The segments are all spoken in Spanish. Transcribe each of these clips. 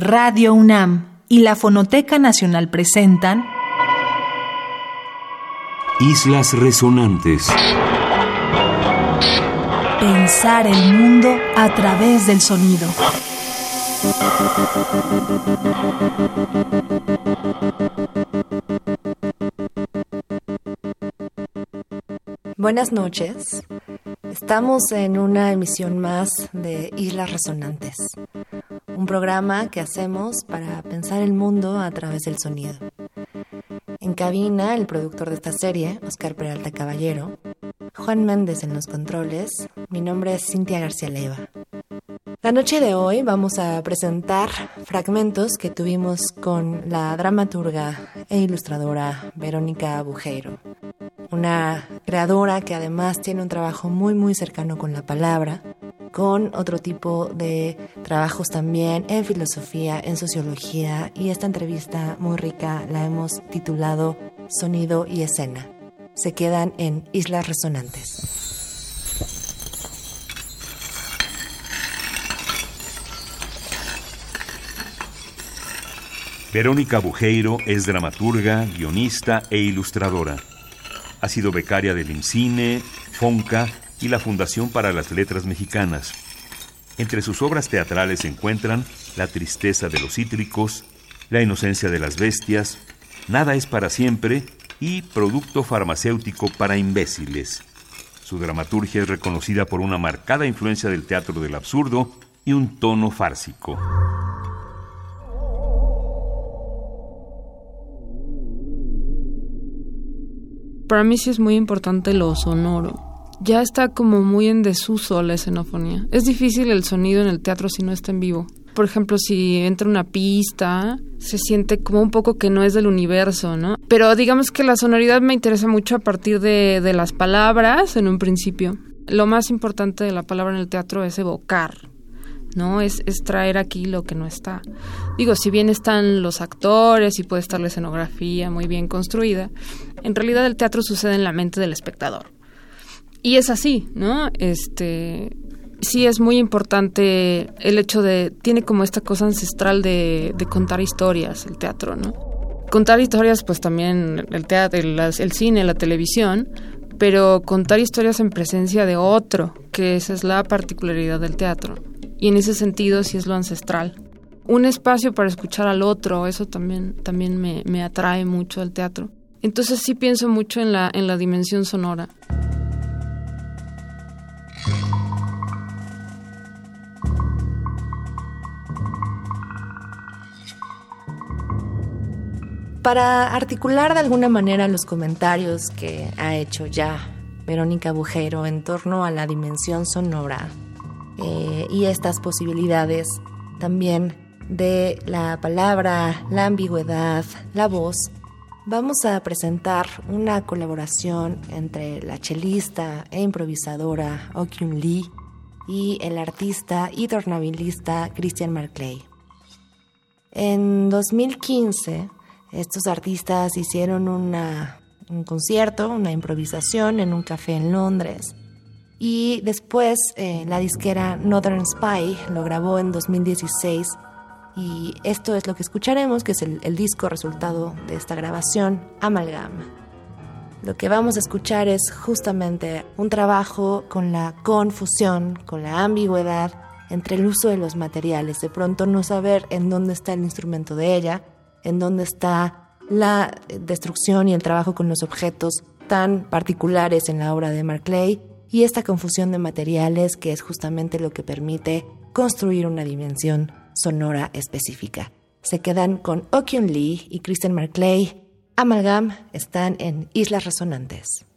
Radio UNAM y la Fonoteca Nacional presentan Islas Resonantes. Pensar el mundo a través del sonido. Buenas noches. Estamos en una emisión más de Islas Resonantes, un programa que hacemos para pensar el mundo a través del sonido. En cabina, el productor de esta serie, Oscar Peralta Caballero, Juan Méndez en los controles, mi nombre es Cintia García Leiva. La noche de hoy vamos a presentar fragmentos que tuvimos con la dramaturga e ilustradora Verónica Bujeiro, una creadora que además tiene un trabajo muy muy cercano con la palabra, con otro tipo de trabajos también en filosofía, en sociología y esta entrevista muy rica la hemos titulado Sonido y escena. Se quedan en Islas Resonantes. Verónica Bujeiro es dramaturga, guionista e ilustradora. Ha sido becaria del IMCINE, FONCA y la Fundación para las Letras Mexicanas. Entre sus obras teatrales se encuentran La tristeza de los cítricos, La inocencia de las bestias, Nada es para siempre y Producto farmacéutico para imbéciles. Su dramaturgia es reconocida por una marcada influencia del teatro del absurdo y un tono fársico. Para mí sí es muy importante lo sonoro. Ya está como muy en desuso la escenofonía. Es difícil el sonido en el teatro si no está en vivo. Por ejemplo, si entra una pista, se siente como un poco que no es del universo, ¿no? Pero digamos que la sonoridad me interesa mucho a partir de, de las palabras en un principio. Lo más importante de la palabra en el teatro es evocar, ¿no? Es, es, traer aquí lo que no está. Digo, si bien están los actores y puede estar la escenografía muy bien construida, en realidad el teatro sucede en la mente del espectador. Y es así, ¿no? Este sí es muy importante el hecho de tiene como esta cosa ancestral de, de contar historias el teatro, ¿no? Contar historias, pues también el teatro, el, el cine, la televisión, pero contar historias en presencia de otro, que esa es la particularidad del teatro. Y en ese sentido sí es lo ancestral. Un espacio para escuchar al otro, eso también, también me, me atrae mucho al teatro. Entonces sí pienso mucho en la, en la dimensión sonora. Para articular de alguna manera los comentarios que ha hecho ya Verónica Bujero en torno a la dimensión sonora eh, y estas posibilidades también de la palabra, la ambigüedad, la voz, vamos a presentar una colaboración entre la chelista e improvisadora Okyun Lee y el artista y tornabilista Christian Marclay. En 2015, estos artistas hicieron un concierto, una improvisación en un café en Londres. Y después eh, la disquera Northern Spy lo grabó en 2016 y esto es lo que escucharemos, que es el, el disco resultado de esta grabación, Amalgam. Lo que vamos a escuchar es justamente un trabajo con la confusión, con la ambigüedad entre el uso de los materiales, de pronto no saber en dónde está el instrumento de ella, en dónde está la destrucción y el trabajo con los objetos tan particulares en la obra de Mark y esta confusión de materiales que es justamente lo que permite construir una dimensión sonora específica. Se quedan con Okyun Lee y Kristen Marclay. Amalgam están en Islas Resonantes.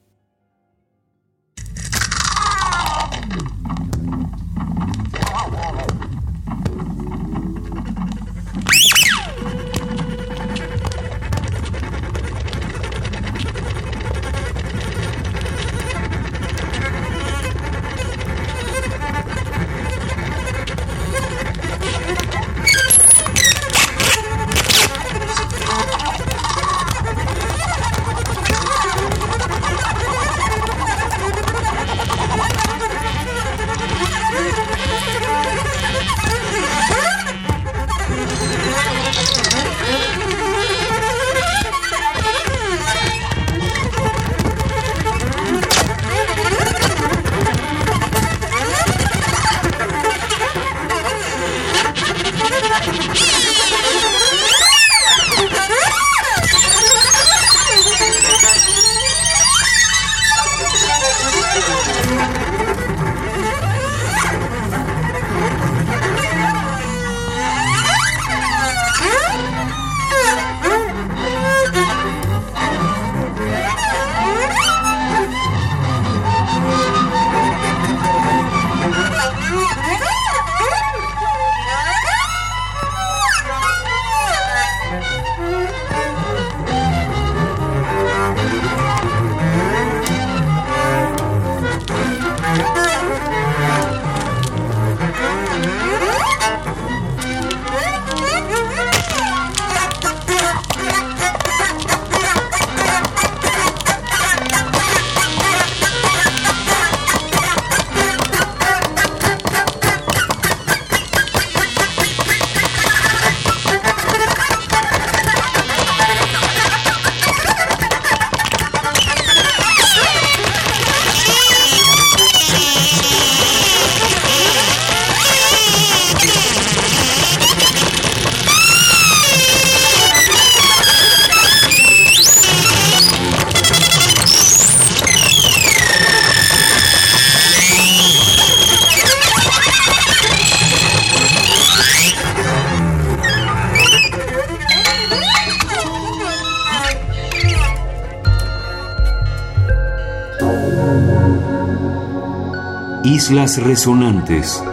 Resonantes.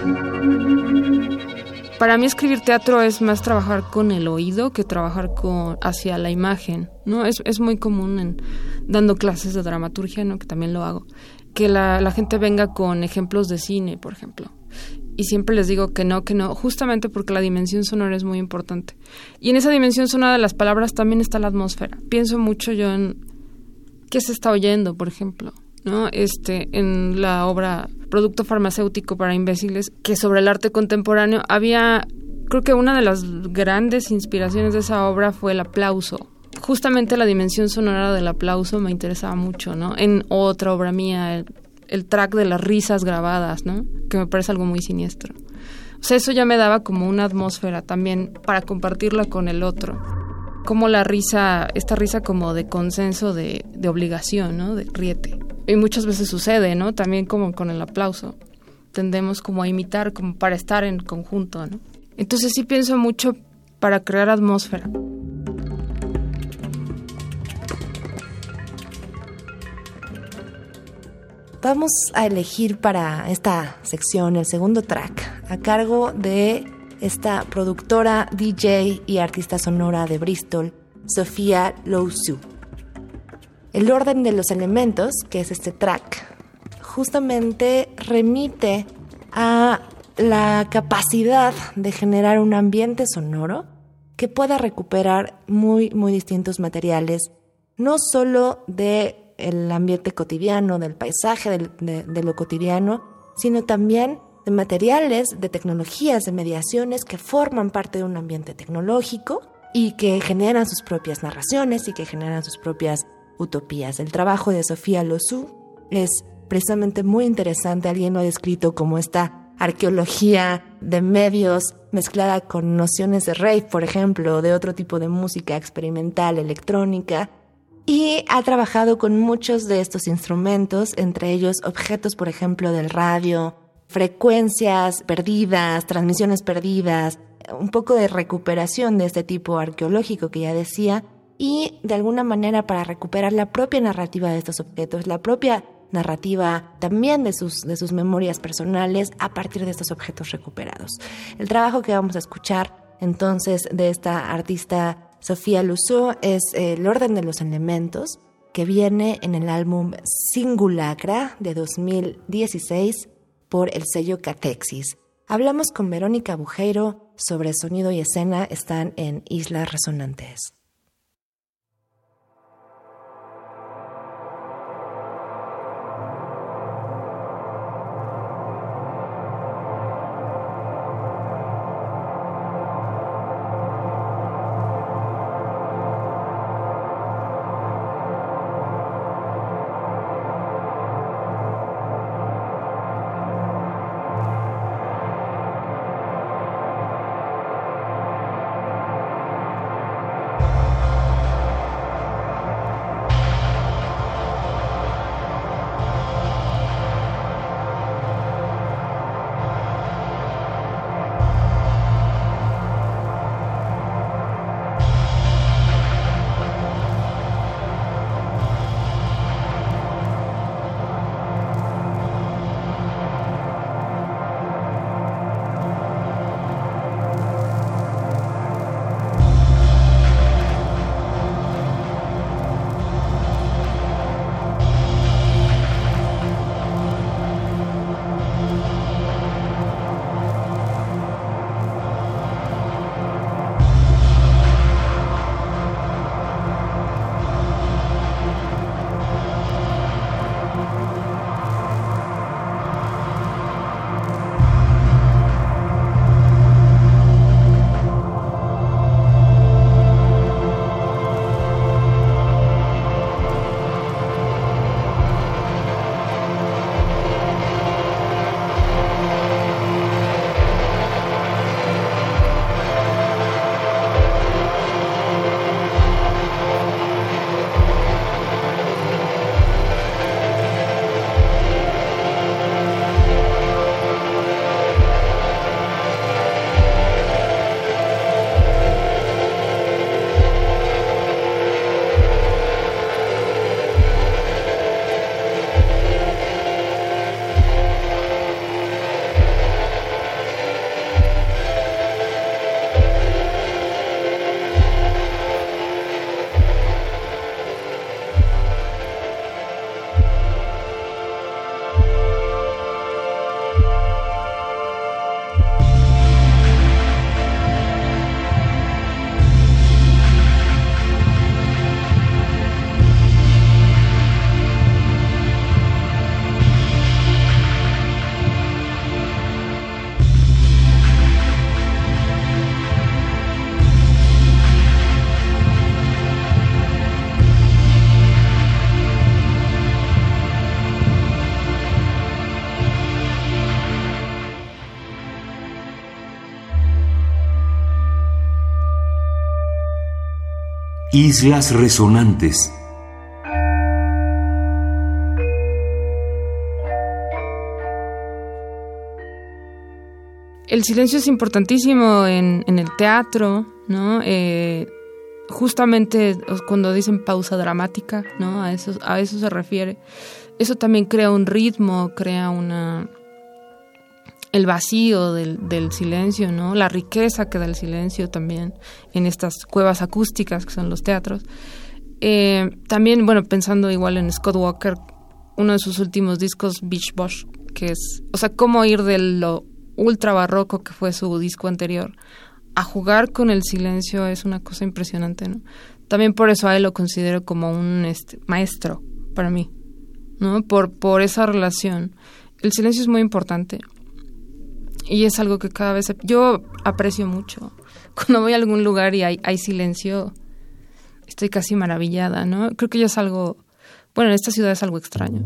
Para mí escribir teatro es más trabajar con el oído que trabajar con hacia la imagen, ¿no? Es, es muy común en dando clases de dramaturgia, ¿no? Que también lo hago. Que la, la gente venga con ejemplos de cine, por ejemplo. Y siempre les digo que no, que no, justamente porque la dimensión sonora es muy importante. Y en esa dimensión sonora de las palabras también está la atmósfera. Pienso mucho yo en qué se está oyendo, por ejemplo, ¿no? Este, en la obra Producto farmacéutico para imbéciles, que sobre el arte contemporáneo había creo que una de las grandes inspiraciones de esa obra fue el aplauso. Justamente la dimensión sonora del aplauso me interesaba mucho, ¿no? En otra obra mía, el, track de las risas grabadas, ¿no? Que me parece algo muy siniestro. O sea, eso ya me daba como una atmósfera también para compartirla con el otro. Como la risa, esta risa como de consenso, de, de obligación, ¿no? De riete y muchas veces sucede, ¿no? También como con el aplauso. Tendemos como a imitar, como para estar en conjunto, ¿no? Entonces sí pienso mucho para crear atmósfera. Vamos a elegir para esta sección el segundo track a cargo de esta productora, DJ y artista sonora de Bristol, Sofía Lousu. El orden de los elementos, que es este track, justamente remite a la capacidad de generar un ambiente sonoro que pueda recuperar muy, muy distintos materiales, no solo del el ambiente cotidiano, del paisaje, de, de lo cotidiano, sino también de materiales, de tecnologías, de mediaciones que forman parte de un ambiente tecnológico y que generan sus propias narraciones y que generan sus propias utopías. El trabajo de Sofía Losu es precisamente muy interesante. Alguien lo ha descrito como esta arqueología de medios mezclada con nociones de rave, por ejemplo, de otro tipo de música experimental, electrónica, y ha trabajado con muchos de estos instrumentos, entre ellos objetos, por ejemplo, del radio, frecuencias perdidas, transmisiones perdidas, un poco de recuperación de este tipo arqueológico que ya decía, y de alguna manera para recuperar la propia narrativa de estos objetos, la propia narrativa también de sus, de sus memorias personales a partir de estos objetos recuperados. El trabajo que vamos a escuchar entonces de esta artista Sofía Lusso es El orden de los elementos, que viene en el álbum Singulacra de 2016 por el sello Catexis. Hablamos con Verónica Bujeiro sobre sonido y escena, están en Islas Resonantes. Islas Resonantes. El silencio es importantísimo en, el teatro, ¿no? Eh, justamente cuando dicen pausa dramática, ¿no? A eso, a eso se refiere. Eso también crea un ritmo, crea una el vacío del, del, silencio, ¿no? La riqueza que da el silencio también en estas cuevas acústicas que son los teatros. Eh, también, bueno, pensando igual en Scott Walker, uno de sus últimos discos, Beach Bosch, que es, o sea, cómo ir de lo ultra barroco que fue su disco anterior a jugar con el silencio es una cosa impresionante, ¿no? También por eso a él lo considero como un este, maestro para mí, ¿no? Por, por esa relación. El silencio es muy importante y es algo que cada vez yo aprecio mucho. Cuando voy a algún lugar y hay, silencio, estoy casi maravillada, ¿no? Creo que ya es algo, bueno, en esta ciudad es algo extraño.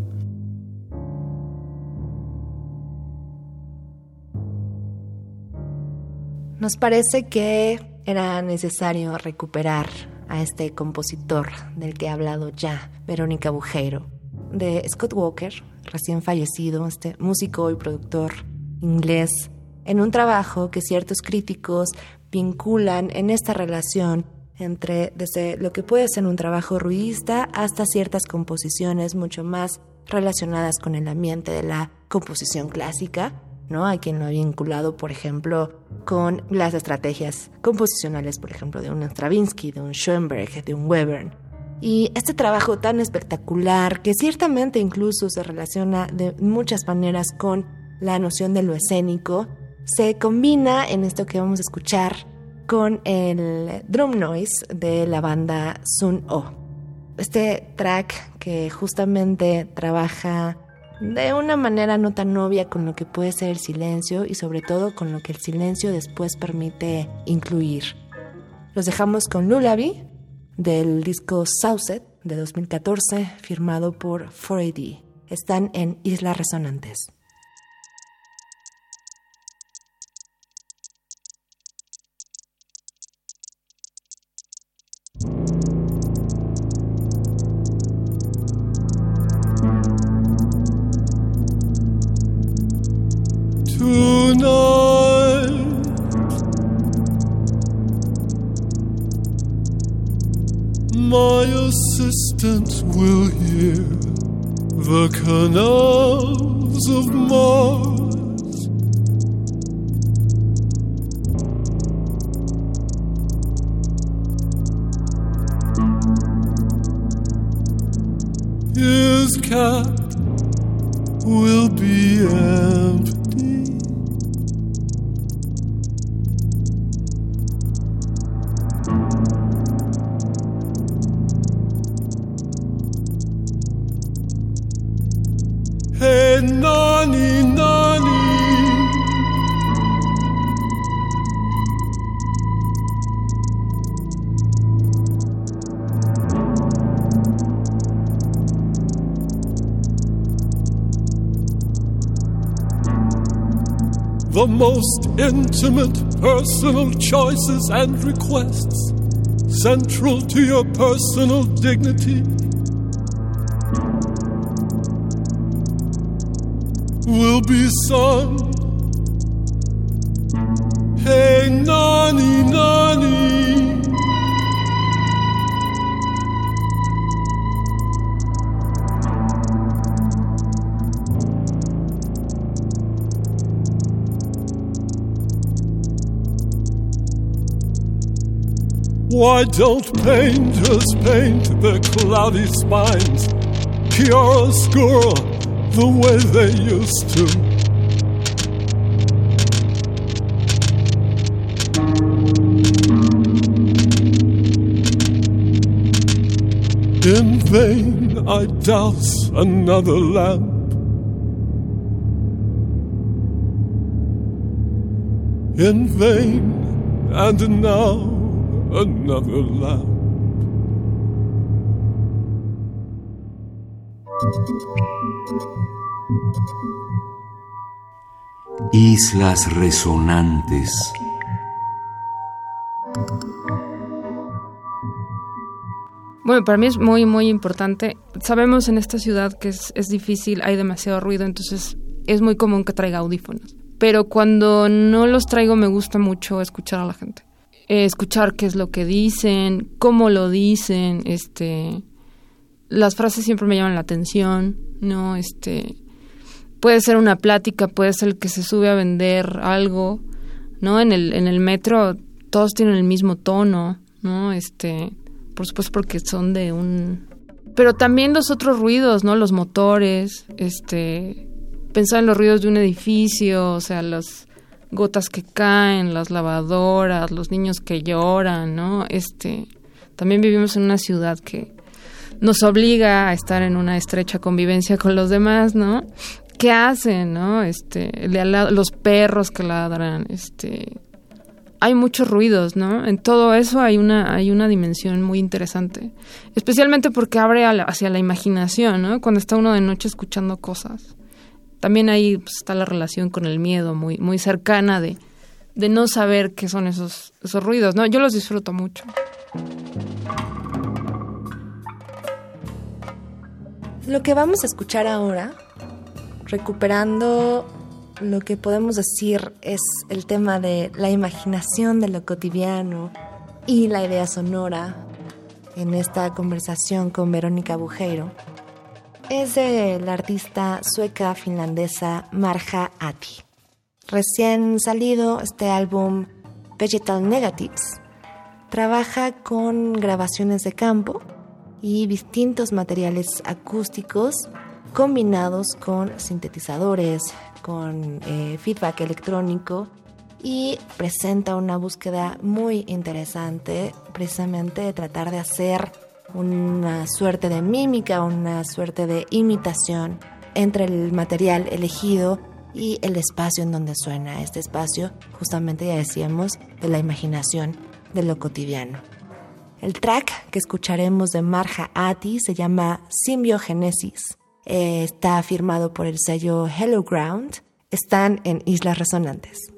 Nos parece que era necesario recuperar a este compositor del que ha hablado ya Verónica Bujero, de Scott Walker, recién fallecido, este músico y productor inglés, en un trabajo que ciertos críticos vinculan en esta relación entre desde lo que puede ser un trabajo ruidista hasta ciertas composiciones mucho más relacionadas con el ambiente de la composición clásica, ¿no? Hay quien lo ha vinculado, por ejemplo, con las estrategias composicionales, por ejemplo, de un Stravinsky, de un Schoenberg, de un Webern. Y este trabajo tan espectacular, que ciertamente incluso se relaciona de muchas maneras con la noción de lo escénico, se combina en esto que vamos a escuchar con el drum noise de la banda Sun O. Este track que justamente trabaja de una manera no tan obvia con lo que puede ser el silencio y sobre todo con lo que el silencio después permite incluir. Los dejamos con Lullaby del disco Sauset de 2014 firmado por 4AD. Están en Islas Resonantes. My assistant will hear the canals of Mars. His cap will be empty. Most intimate personal choices and requests, central to your personal dignity, will be sung. Hey, Nani. Why don't painters paint their cloudy spines chiaroscuro the way they used to? In vain I douse another lamp. In vain, and now another lamp. Islas resonantes. Bueno, para mí es muy, muy importante. Sabemos en esta ciudad que es, es difícil, hay demasiado ruido, entonces es muy común que traiga audífonos. Pero cuando no los traigo me gusta mucho escuchar a la gente. Eh, escuchar qué es lo que dicen, cómo lo dicen, este... Las frases siempre me llaman la atención, ¿no? Este... Puede ser una plática, puede ser el que se sube a vender algo, ¿no? En el, en el metro todos tienen el mismo tono, ¿no? Este por supuesto porque son de un... Pero también los otros ruidos, ¿no? Los motores, este... Pensar en los ruidos de un edificio, o sea, las gotas que caen, las lavadoras, los niños que lloran, ¿no? Este... También vivimos en una ciudad que nos obliga a estar en una estrecha convivencia con los demás, ¿no? ¿Qué hacen, no? Este, los perros que ladran, este, hay muchos ruidos, ¿no? En todo eso hay una, hay una dimensión muy interesante. Especialmente porque abre hacia la imaginación, ¿no? Cuando está uno de noche escuchando cosas. También ahí pues, está la relación con el miedo muy, muy cercana de, de no saber qué son esos, esos ruidos, ¿no? Yo los disfruto mucho. Lo que vamos a escuchar ahora, recuperando lo que podemos decir es el tema de la imaginación de lo cotidiano y la idea sonora en esta conversación con Verónica Bujeiro es de la artista sueca finlandesa Marja Ati. Recién salido este álbum Vegetal Negatives trabaja con grabaciones de campo y distintos materiales acústicos combinados con sintetizadores, con eh, feedback electrónico y presenta una búsqueda muy interesante precisamente de tratar de hacer una suerte de mímica, una suerte de imitación entre el material elegido y el espacio en donde suena. Este espacio, justamente ya decíamos, de la imaginación de lo cotidiano. El track que escucharemos de Marja Ati se llama Symbiogenesis eh, está firmado por el sello Hello Ground, están en Islas Resonantes.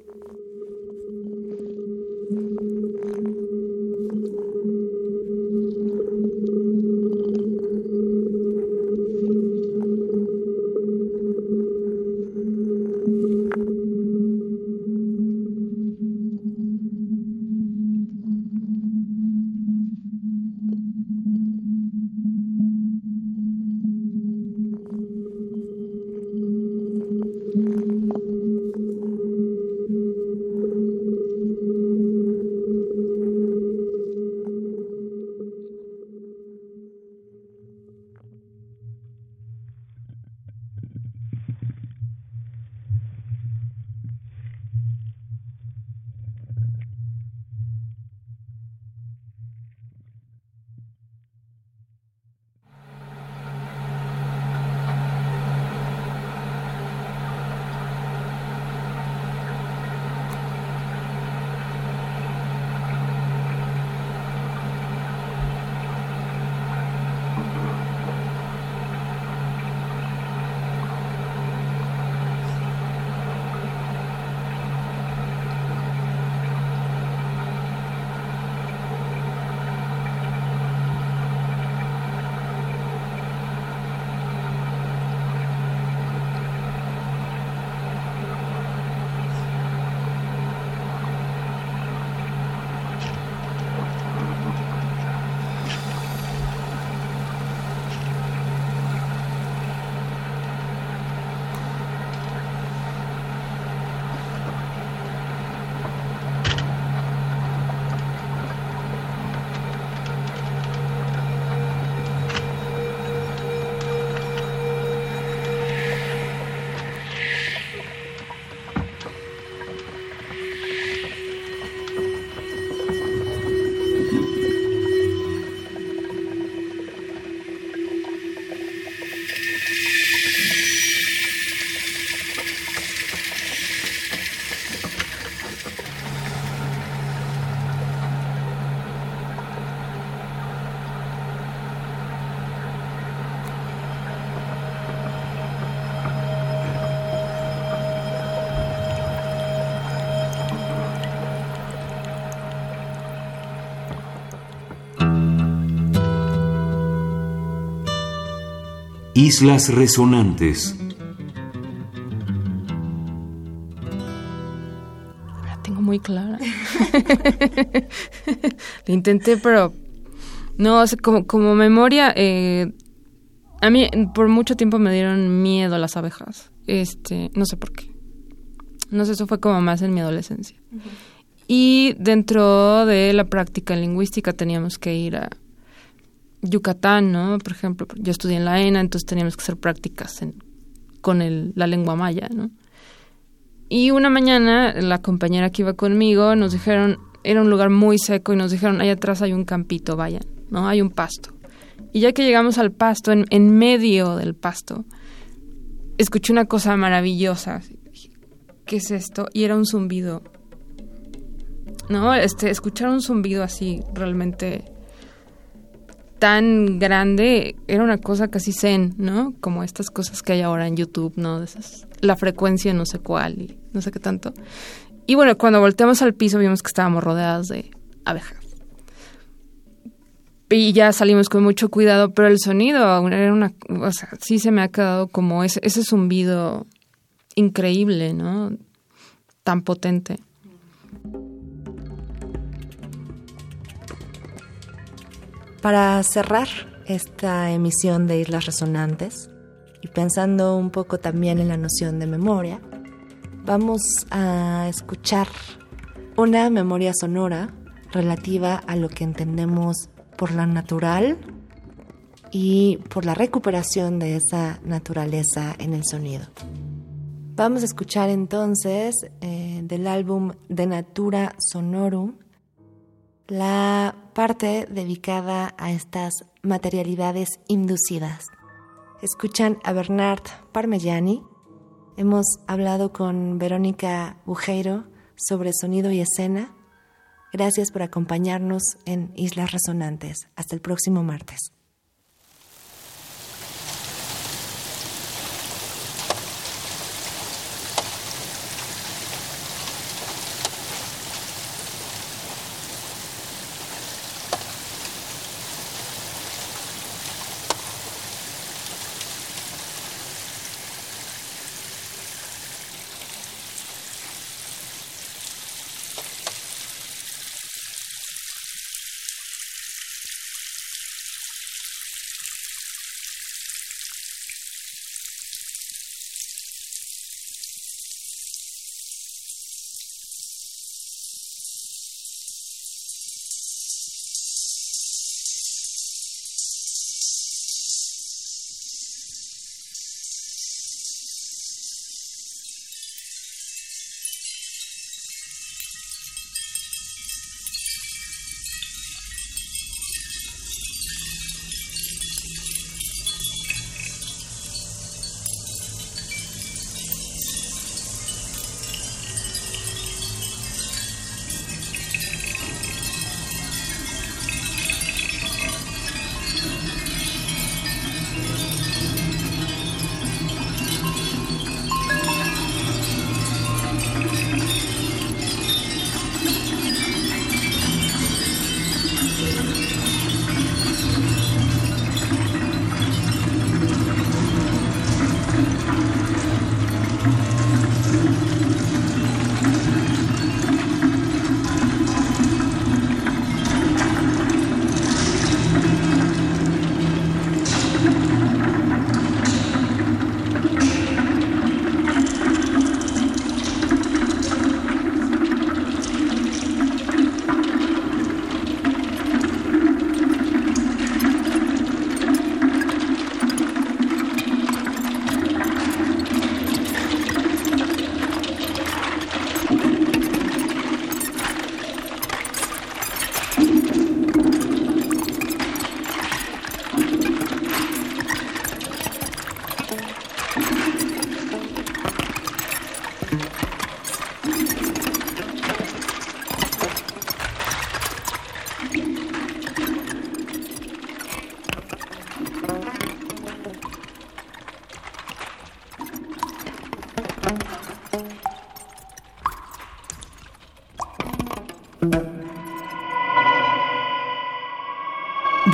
Islas Resonantes. La tengo muy clara. Lo intenté, pero no, como, como memoria, eh, a mí por mucho tiempo me dieron miedo las abejas. Este, no sé por qué. No sé, eso fue como más en mi adolescencia. Y dentro de la práctica lingüística teníamos que ir a Yucatán, ¿no? Por ejemplo, yo estudié en la ENA, entonces teníamos que hacer prácticas con la lengua maya, ¿no? Y una mañana la compañera que iba conmigo nos dijeron, era un lugar muy seco y nos dijeron, allá atrás hay un campito, vayan, ¿no? Hay un pasto. Y ya que llegamos al pasto, en, en medio del pasto, escuché una cosa maravillosa. ¿Qué es esto? Y era un zumbido. ¿No? Este, escuchar un zumbido así realmente tan grande era una cosa casi zen, ¿no? Como estas cosas que hay ahora en YouTube, ¿no? La frecuencia no sé cuál y no sé qué tanto. Y bueno, cuando volteamos al piso vimos que estábamos rodeadas de abejas. Y ya salimos con mucho cuidado, pero el sonido era una, o sea, sí se me ha quedado como ese, ese zumbido increíble, ¿no? Tan potente. Para cerrar esta emisión de Islas Resonantes y pensando un poco también en la noción de memoria, vamos a escuchar una memoria sonora relativa a lo que entendemos por la natural y por la recuperación de esa naturaleza en el sonido. Vamos a escuchar entonces eh, del álbum De Natura Sonorum la parte dedicada a estas materialidades inducidas. Escuchan a Bernard Parmigiani. Hemos hablado con Verónica Bujeiro sobre sonido y escena. Gracias por acompañarnos en Islas Resonantes. Hasta el próximo martes.